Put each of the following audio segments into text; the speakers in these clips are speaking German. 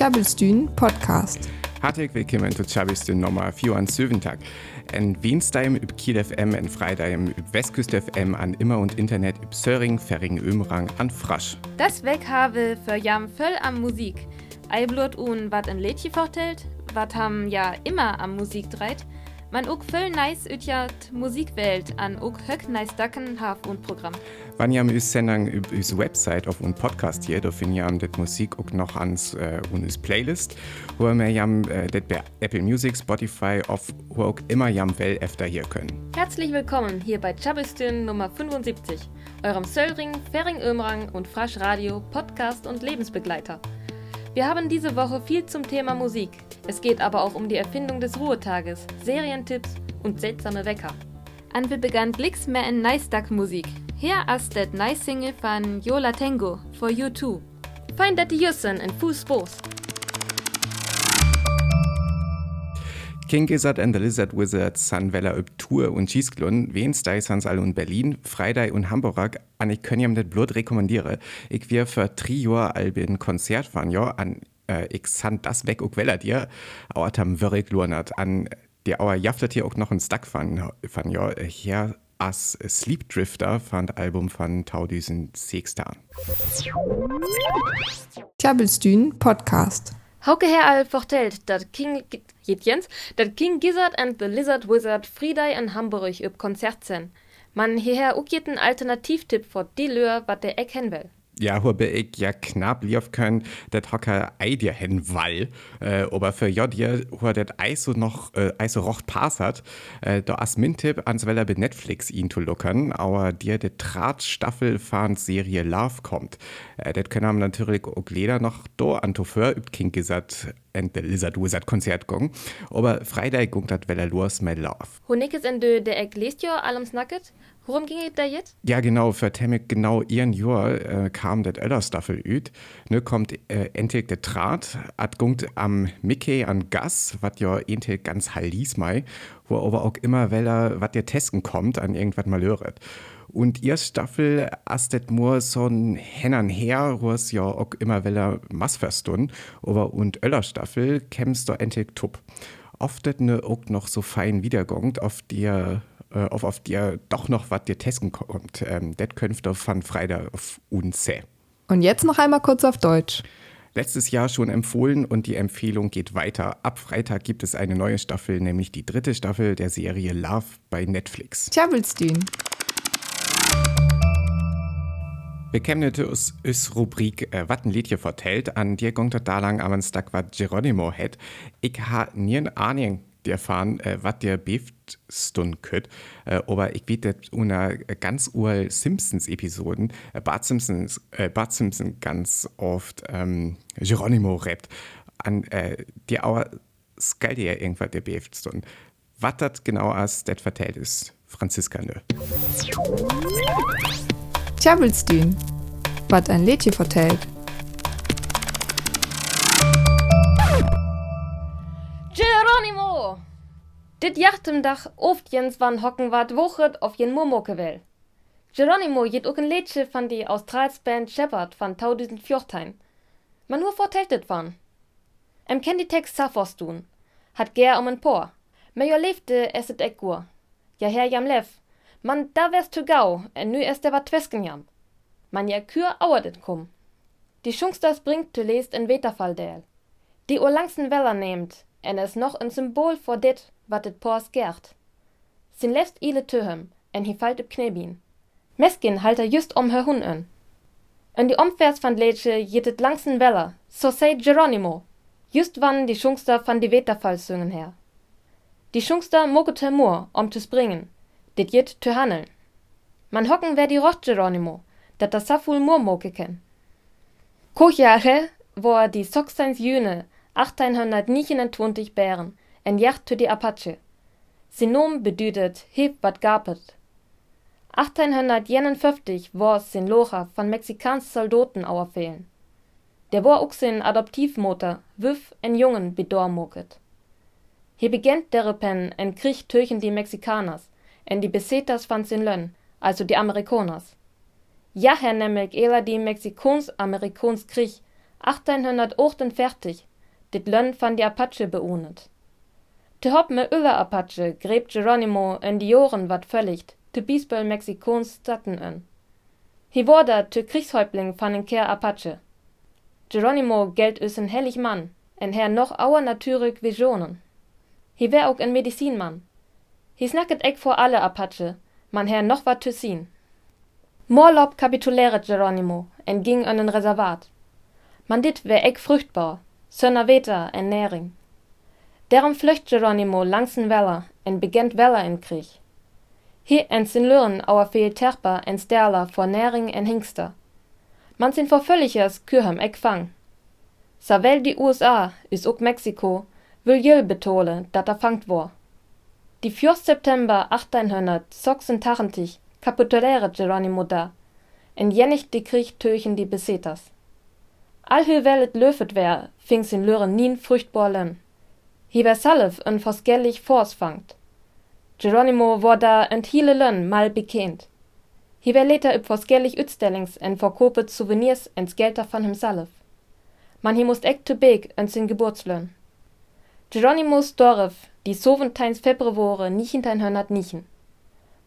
Tjabelstyn Podcast. Hartelijk willkommen zu Tjabelstyn Nummer 74. En Weenstime üb Kiel FM, en Freidheim üb Westküste FM, an Immer und Internet üb Söring, Ferring, Ömrang, an Frasch. Das weg habe für jam voll am Musik. Eiblut un wat ein Lädchen vortelt, wat ham ja immer am Musik dreit. Man ook voll nice ütjat Musikwelt an ook höck nice Dacken haf und Programm. Wann jam üs Sendung üb üs Website auf un Podcast hier, da fin jam det Musik ook noch ans äh, un üs Playlist, wo mir jam äh, det bei Apple Music, Spotify, auf wo auch immer jam well efter hier können. Herzlich willkommen hier bei Chabelstyn Nummer 75, eurem Söllring, Fering-Ömrang und Frasch Radio, Podcast und Lebensbegleiter. Wir haben diese Woche viel zum Thema Musik. Es geht aber auch um die Erfindung des Ruhetages, Serientipps und seltsame Wecker. An wir begann Glicks mehr in Nice-Duck-Musik. Hier ist das Nice Single von Yola Tango for You Too. Dass die Jussen in Fußbos. King Gizzard and the Lizard Wizard san üb Tour und Schießglun, Wednesday sans alle in Berlin, Freitag und Hamburg, an ich können jam das Blut rekommandiere. Ich wir für Trio Albin Konzert fahren, ja, an äh, ich san das weg auch Weller dir, aber tam wirklich lurnert, an der Auer jaftet hier auch noch ein Stack von, von ja, hier as Sleep Drifter fand Album von Taudüsen Sextan. Tjabelstyn Podcast. Hauke her all vertellt, dat King, Jens, dat King Gizzard and the Lizard Wizard Friedei in Hamburg üb Konzert sen. Man hierher ook jeden Alternativtipp vor die Lör, wat der Eck will. Ja, habe ich ja knapp lief können, dat hocker ei dir hen wall. Äh, aber für dir, wo dat ei so noch, äh, ei so rocht pass hat, äh, da as min Tipp ans Weller bei Netflix ihn zu lockern, aber dir de Drahtstaffel fahren Serie Love kommt. Äh, dat können wir natürlich auch leider noch do an Toför übt King gesagt, and the Lizard Wizard Konzert gong. Aber Freitag gongt dat Weller los mit Love. Honikes en de der ja allem snacket. Worum ging es da jetzt? Ja, genau, für Temmek genau ihren Jahr äh, kam das Ellerstaffel üt. Ne, kommt äh, endlich der Draht, at gungt am Mickey an Gas, wat ja endlich ganz heilis mei, wo aber auch immer Weller, wat der testen kommt, an irgendwas mal höret. Und ihr Staffel astet nur so ein Hennern her, wo es ja auch immer Weller Massverstun, aber und Öller Staffel kämst du endlich tup. Oft ne auch noch so fein wiedergongt auf dir äh, auf, auf dir doch noch was dir testen kommt. Ähm, das könnt ihr von Freitag auf uns sehen. Und jetzt noch einmal kurz auf Deutsch. Letztes Jahr schon empfohlen und die Empfehlung geht weiter. Ab Freitag gibt es eine neue Staffel, nämlich die dritte Staffel der Serie Love bei Netflix. Tjabelstyn. Wir kennen us, us Rubrik äh, wat ein Liedje vertellt, an dir gongt da lang am Tag wat Geronimo het. Ich ha nien Ahnung der fahren, äh, wat der beeft stun könnt. Äh, aber ich weet das una ganz ur Simpsons-Episoden, äh, Bart Simpsons, äh, Bart Simpson ganz oft ähm, Geronimo rappt. An äh, die Auer skall dir irgendwas der stun. Was das genau as, das vertellt ist Franziska nö. Tjabelstyn. Was ein Lädchen vertellt. Dit Jachtemdach oft Jens van hocken wat wochet auf jen Momoke will. Geronimo jet ook een Lädchen van die Australsband Shepherd van 2014. Man nur vertellt dit van. Em ken die Text Saphos tun. Hat ger um en Por. Lebte es et ekkur. Ja her jam lev. Man da wärst zu gau, en nu es der wat twesken jam. Man ja kür auert et kum. Die Schungsters bringt zu lest en Weterfall del. Die ur langsten Weller nehmt, en es noch ein Symbol vor dit, wat et Pors gert. Sin lässt ile töhem, en hi fallt üb Knebin. Meskin halt er just om her Hun an. En die omwärts van Lädsche jetet langsten Weller, so say Geronimo. Just wann die Schungster van die Weterfall singen her. Die Schungster mocket her Moor, om zu springen, dit jet zu handeln. Man hocken wer die Rocht Geronimo, dat das Saful Moor moke ken. Kochjahre, wo er die Soxeins Jüne 1829 bären, en Jacht zu die Apache. Sin bedüdet heb wat gapet. 1851 war sin Locha von Mexikans Soldaten auerfehlen. Der war auch sin Adoptivmutter, Wüff en Jungen bedormoket. He begent derepen en Krieg töchen die Mexikaners, en die Beseters van sin Lönn, also die Amerikaners. Ja, Herr nämlich eher die Mexikons-Amerikons Krieg 1848 dit Lönn van die Apache beohnet. Te hopp me über Apache gräbt Geronimo in die Joren wat völligt, te Biesbel Mexikons Statten an. Hi wurde te Kriegshäuptling van den Kehr Apache. Geronimo gelt üs en hellig Mann, en her noch auer natürlich Visionen. Hi wär auch en Medizinmann. Hi snacket eck vor alle Apache, man her noch wat zu sehen. Morlob kapituläre Geronimo en ging an en Reservat. Man dit wär eck fruchtbar, sönner Weter en Näring. Darum flöcht Geronimo langsen Weller en begent Weller in Krieg. Hi en sin Lören auer viel Terper en Sterler vor Näring en Hingster. Man sin vor völligers Kürhem eck fang. Savel die USA is ook Mexiko, will jöl betole, dat er fangt war. Die 4. September 1886 kapituläre Geronimo da, en jennig die Krieg töchen die Beseters. Allhö wellet löfet wär, fing sin Lören nien fruchtbar lön. Hi wär salf en forskellig Fors fangt. Geronimo war da ent hiele lön mal bekent. Hi wär leter üb forskellig Ütstellings en verkopet Souvenirs ens Gelder van himself. Man hi must eck te beg en sin Geburtslön. Geronimos Dorf, die soventijns Februare nichenteinhundert nichen.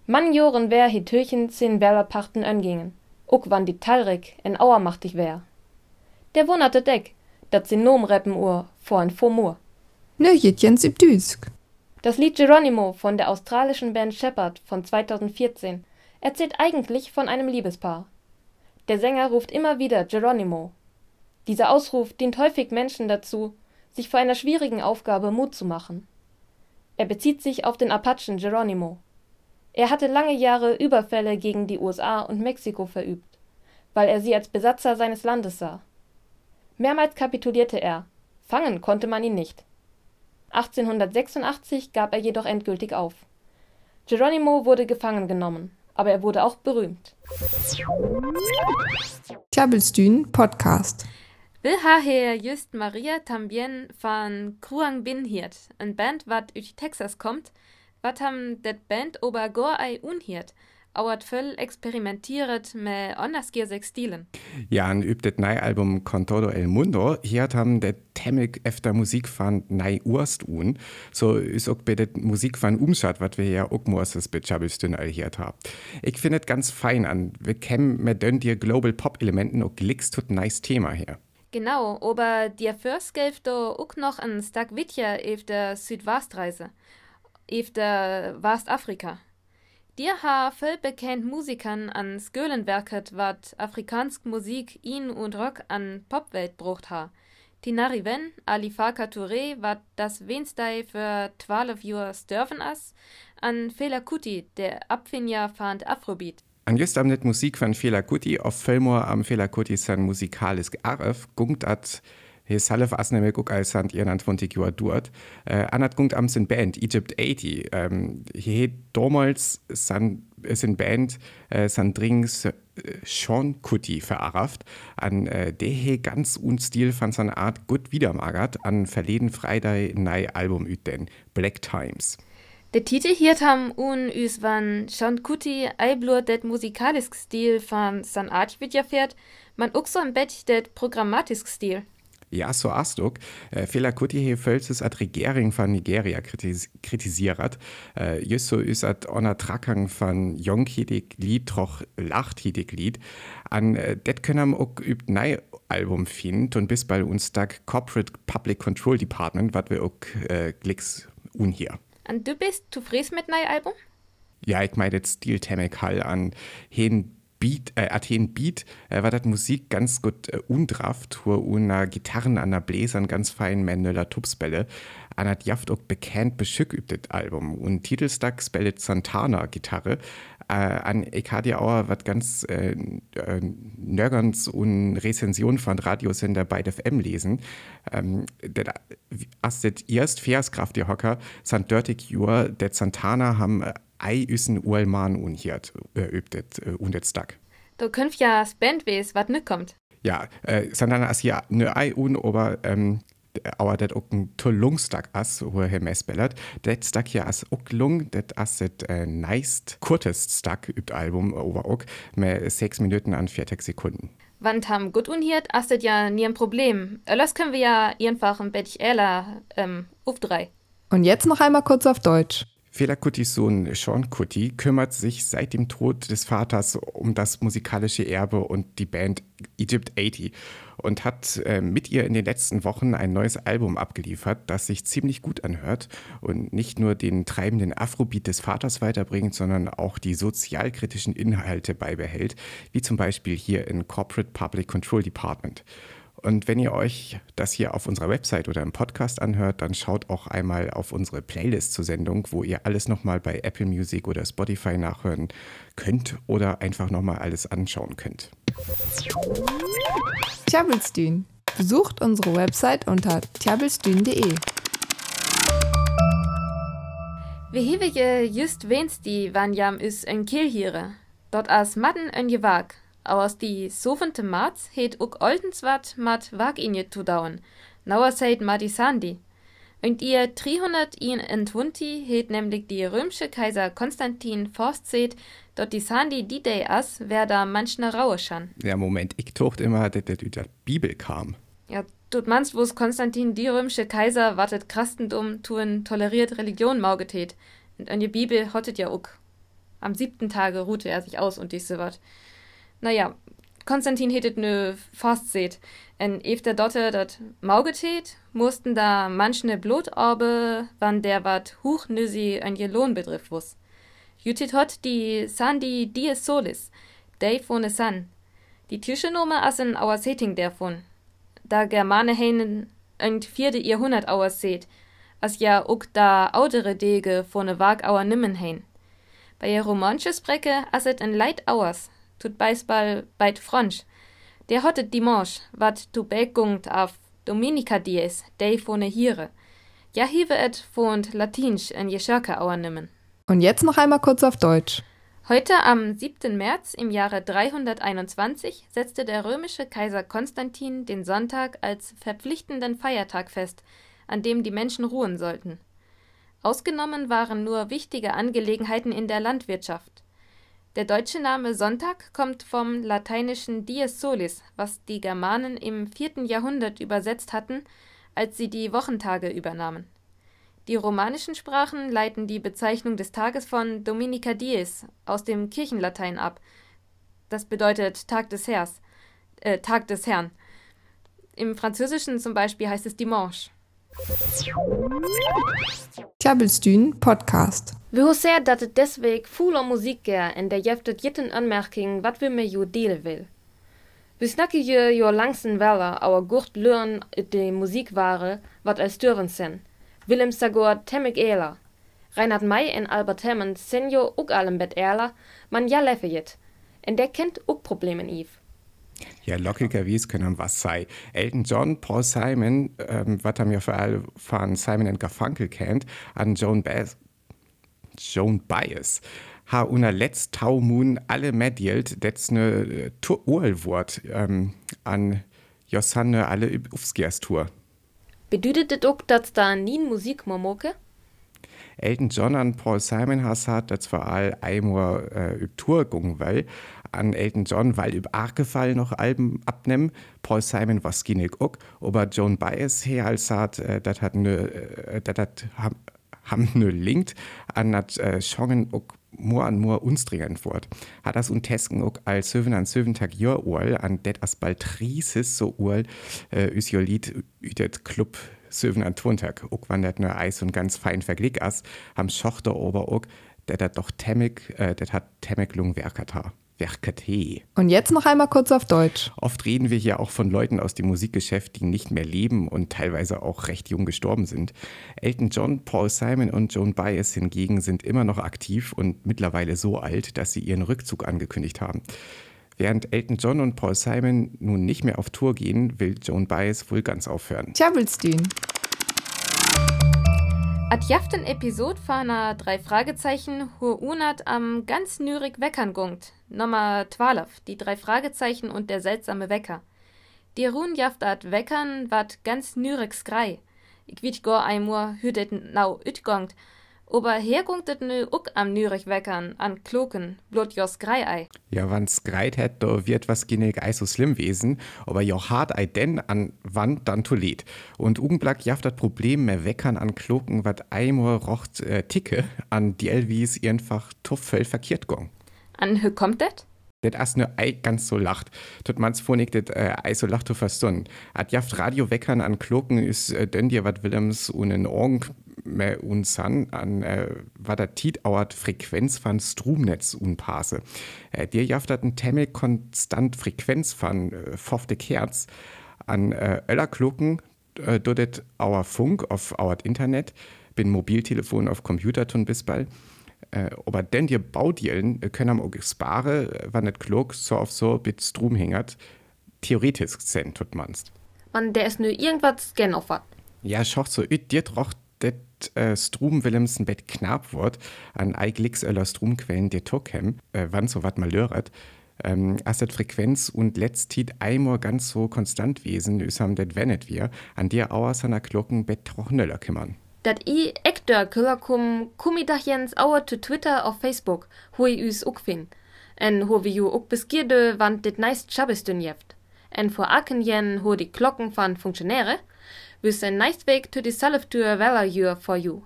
Man joren wär hi Türchen sin Werberpachten öngingen, ook wann die Talrik en auermachtig wär. Der wunderte Deck, dat sin Nomreppen Uhr vor en Fomur. Nö, Jens im Düsk. Das Lied Geronimo von der australischen Band Shepard von 2014 erzählt eigentlich von einem Liebespaar. Der Sänger ruft immer wieder Geronimo. Dieser Ausruf dient häufig Menschen dazu, sich vor einer schwierigen Aufgabe Mut zu machen. Er bezieht sich auf den Apachen Geronimo. Er hatte lange Jahre Überfälle gegen die USA und Mexiko verübt, weil er sie als Besatzer seines Landes sah. Mehrmals kapitulierte er, fangen konnte man ihn nicht. 1886 gab er jedoch endgültig auf. Geronimo wurde gefangen genommen, aber er wurde auch berühmt. Klabbelstühn Podcast. Haben just Maria tambien von Kruang Bin hiert, ein Band, wat aus Texas kommt, wat ham det Band ober gor ei unhiert, auert völl experimentiert me andersgiersig Stilen. Ja, und übt das neue Album Con todo el mundo, hier haben der Temmig efter Musik von nei Urst un. So ist auch bei der Musik von Umschat, was wir ja auch bei Chabelstün all hier haben. Ich finde es ganz fein an. Wir kennen mit dir Global Pop Elementen und Glicks tut nice Thema hier. Genau, aber dir first do ook noch ein Stak Witja auf der Südwestreise, auf der Westafrika. Dir ha voll bekannt Musikern an Skölenwerket, wat afrikansk Musik ihn und Rock an Popwelt brucht ha. Tinari Wen, Ali Farka Touré, wat das Wenstei für 12 Jahre störven as, an Fela Kuti, der Abfinja fand Afrobeat. An just am net Musik van Fela Kuti auf Fellmor am Fela Kuti san musikalisch Arf gungt at he salef asneme guck als sant ihr an 20 Joer dort. Äh, anat gungt am sin Band Egypt 80. Ähm, he damals san sin Band äh, san Drings äh, Sean Kuti verarraft, an äh, de he ganz unstil van san Art gut wiedermagert an verleden Freitag nei Album üt den Black Times. Der Titel hier ham un üs van Sean Kuti eiblur det musikalisk Stil van san Art wird ja fährt, man so im Bett det programmatisk Stil. Ja, so astuk. Äh, Fela Kuti he fölses at Regering von Nigeria kritis kritisiert. Äh, just so is at ona Trakang von Jonghidig Lied troch Lachthidig Lied. An äh, det können auch übt nei Album finden und bis bei uns Tag Corporate Public Control Department, wat wir auch äh, Glicks un hier. Und du bist zufrieden mit neuem Album? Ja, ich meine jetzt Stil Hall an hin Beat, äh, Athen Beat, äh, war das Musik ganz gut äh, undraft, wo una Gitarren an der Bläsern ganz fein Mendler Tupsbälle. An hat Jaft auch bekannt beschückt Album und Titelstack spellet Santana Gitarre. Äh, an Ekadia Auer wat ganz äh, äh, nörgerns und Rezension von Radiosender bei FM lesen. Ähm, det, as det erst Verskraft die Hocker, sant dörtig Jur, der Santana haben äh, ei üssen Uelman unhiert äh, übtet äh, und jetzt Tag. Du könnt ja Band wes, wat nüt kommt. Ja, äh, Santana as ja ne ei un, aber ähm, aber det ook en tolungstak as, wo er messbellert. Det stak hier as ook lung, det as et äh, neist kurtest stak übt Album over ook, mit sechs Minuten an 40 Sekunden. Wand haben gut unhiert, astet ja nie ein Problem. Das können wir ja einfach ein bisschen ehrler ähm, auf drei. Und jetzt noch einmal kurz auf Deutsch. Fela Kutis Sohn Sean Kuti kümmert sich seit dem Tod des Vaters um das musikalische Erbe und die Band Egypt 80 und hat äh, mit ihr in den letzten Wochen ein neues Album abgeliefert, das sich ziemlich gut anhört und nicht nur den treibenden Afrobeat des Vaters weiterbringt, sondern auch die sozialkritischen Inhalte beibehält, wie zum Beispiel hier in Corporate Public Control Department. Und wenn ihr euch das hier auf unserer Website oder im Podcast anhört, dann schaut auch einmal auf unsere Playlist zur Sendung, wo ihr alles nochmal bei Apple Music oder Spotify nachhören könnt oder einfach nochmal alles anschauen könnt. Tjabelstün. Besucht unsere Website unter tjabelstün.de. Wir hewige just wensti wann jam is en Kielhiere. Dort as Madden en Gewag. Aus die sovente März het ook oltens wat mat Waginje zu dauen. Nauer seit Madi Sandi. Und ihr 321 het nämlich die römische Kaiser Konstantin Forstzet, dort die Sandi die Day as, wer da manchne Raue schan. Ja, Moment, ich tocht immer, dass das über die Bibel kam. Ja, tut manst wo's Konstantin die römische Kaiser wartet Christentum tun toleriert Religion maugetet. Und an die Bibel hottet ja ook. Am siebten Tage ruhte er sich aus und diese wat. Naja, Konstantin hetet nö fast seht. En ef der Dotte dat maugetet, mussten da manchne Blutorbe, wann der wat huch nüsi ein Lohn betrifft wuss. Jutit hot die Sandi dies solis, dei von san. Die Tischenummer assen auer Seting davon. Da Germane heinen ein vierte Jahrhundert auer seht, as ja ook da autere Dege von ne Wag auer nimmen hein. Bei ihr romansches Brecke asset ein Leid auers, tut Beisball beit Fransch. Der hottet Dimanche, wat tu begungt auf Dominika dies, dei vorne Hiere. Ja hive et fond Latinsch en Jeschake auer nimmen. Und jetzt noch einmal kurz auf Deutsch. Heute am 7. März im Jahre 321 setzte der römische Kaiser Konstantin den Sonntag als verpflichtenden Feiertag fest, an dem die Menschen ruhen sollten. Ausgenommen waren nur wichtige Angelegenheiten in der Landwirtschaft. Der deutsche Name Sonntag kommt vom lateinischen Dies Solis, was die Germanen im 4. Jahrhundert übersetzt hatten, als sie die Wochentage übernahmen. Die romanischen Sprachen leiten die Bezeichnung des Tages von Dominica Dies aus dem Kirchenlatein ab. Das bedeutet Tag des Herrs, äh, Tag des Herrn. Im Französischen zum Beispiel heißt es Dimanche. Tjabelstün Podcast. Wir sehr, dat het deswegen voller Musik gär en der jeftet jitten Anmerking, wat wir mir jo delen will. Wir snakke je jo langsen Weller, auer gurt lörn de Musikware, wat als dürren sen. Willem Sagor Temmig Ehler. Reinhard May en Albert Hammond sen jo ook allem bet Erler, man ja leffe jet. En der kennt ook Problemen Eve. Ja, lockigerweise können was sei. Elton John, Paul Simon, ähm, was haben wir vor allem von Simon and Garfunkel kennt, an Joan Baez, Joan Baez. Ha una letzt tau mun alle medielt, das ne uh, Urlwort ähm, an Josanne alle Ufskias-Tour. Bedeutet das auch, dass da nie Musik momoke? Elton John an Paul Simon has hat das vor allem einmal äh, üb Tour gungen will, an Elton John, weil üb Argefall noch Alben abnehmen. Paul Simon was ginnig ook, aber Joan Baez her als hat, äh, das hat ne, äh, das hat ham, ham ne linkt an dat äh, Schongen ook more an more unstringend wort. Hat das und Tesken ook als Söven an Söven Tag Jör Uhl an det as bald Trisis so Uhl äh, üs jo Lied ütet Club Söven an Tontag. Ook wann det ne Eis und ganz fein verglick as, ham Schochter ober ook, det hat doch Temmig, äh, det hat Temmig lung. Werkate. Und jetzt noch einmal kurz auf Deutsch. Oft reden wir hier auch von Leuten aus dem Musikgeschäft, die nicht mehr leben und teilweise auch recht jung gestorben sind. Elton John, Paul Simon und Joan Baez hingegen sind immer noch aktiv und mittlerweile so alt, dass sie ihren Rückzug angekündigt haben. Während Elton John und Paul Simon nun nicht mehr auf Tour gehen, will Joan Baez wohl ganz aufhören. Tjabelstün. At jaften Episod fana drei Fragezeichen hu unat am ganz nürig Weckern gungt. Nummer 12, die drei Fragezeichen und der seltsame Wecker. Die ruhen jaft at Weckern wat ganz nürig skrei. Ich wiet go einmur hüdet nau ütgongt. Aber herkommt das nu auch am Nürich weckern, an Kloken, blot jos Greiei. Ja, wann's greit hätt, da wird was ginig ei so schlimm wesen, aber jo hart ei denn an Wand dann tolet. Und Ugenblack jaft das Problem mehr weckern an Kloken, wat einmal rocht äh, ticke, an die Elvis einfach tuffel verkehrt gong. An hö kommt das? Det as ne ei ganz so lacht. Tut mans vornig det äh, ei so lacht zu verstun. At jaft Radio weckern an Kloken is äh, denn dir wat Willems un en Org me un san an äh, wat der Tit auert Frequenz van Stromnetz un Pase. Äh, dir en Temmel konstant Frequenz van äh, 50 Hertz an äh, Öller Kloken äh, dodet auer Funk auf auert Internet, bin Mobiltelefon auf Computer tun bis bald. Äh, aber denn die Baudielen äh, können am auch sparen, äh, wann nicht klug so auf so mit Strom hingert. Theoretisch sein, tut manst. Man, der ist nur irgendwas gen auf wat. Ja, schoch so, dir trocht det äh, Strom Willems ein Bett knapp wird, an eiglicks öller Stromquellen der Tokem, äh, wann so wat mal löret. Ähm, as dat Frequenz und letztit einmal ganz so konstant wesen, is ham det wennet wir, an der auer seiner Glocken Bett troch nöller kümmern. Dat i ekter küller kum, kum i dach jens auer zu Twitter auf Facebook, hu i us ook fin. En hu vi ju ook beskierde, want dit neist Schabestün jeft. En vor aken jen hu die Glocken van Funktionäre, wüs en neist weg to die Salftür Weller jür for you.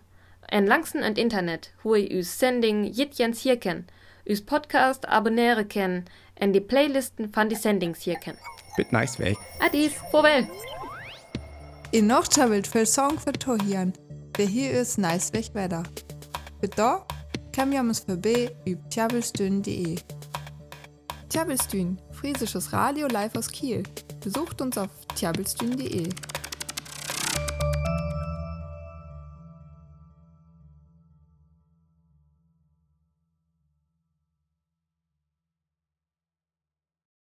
En langsen en Internet, hu i us Sending jit jens hier ken, us Podcast abonnere ken, en die Playlisten van die Sendings hier ken. Bit nice weg. Adis, vorwel! In noch tjabelt fel Song für Tohian. Der hier ist nice weg weiter. Für da kann wir uns vorbei über tjabelstün.de. Tjabelstün, friesisches Radio live aus Kiel. Besucht uns auf tjabelstün.de.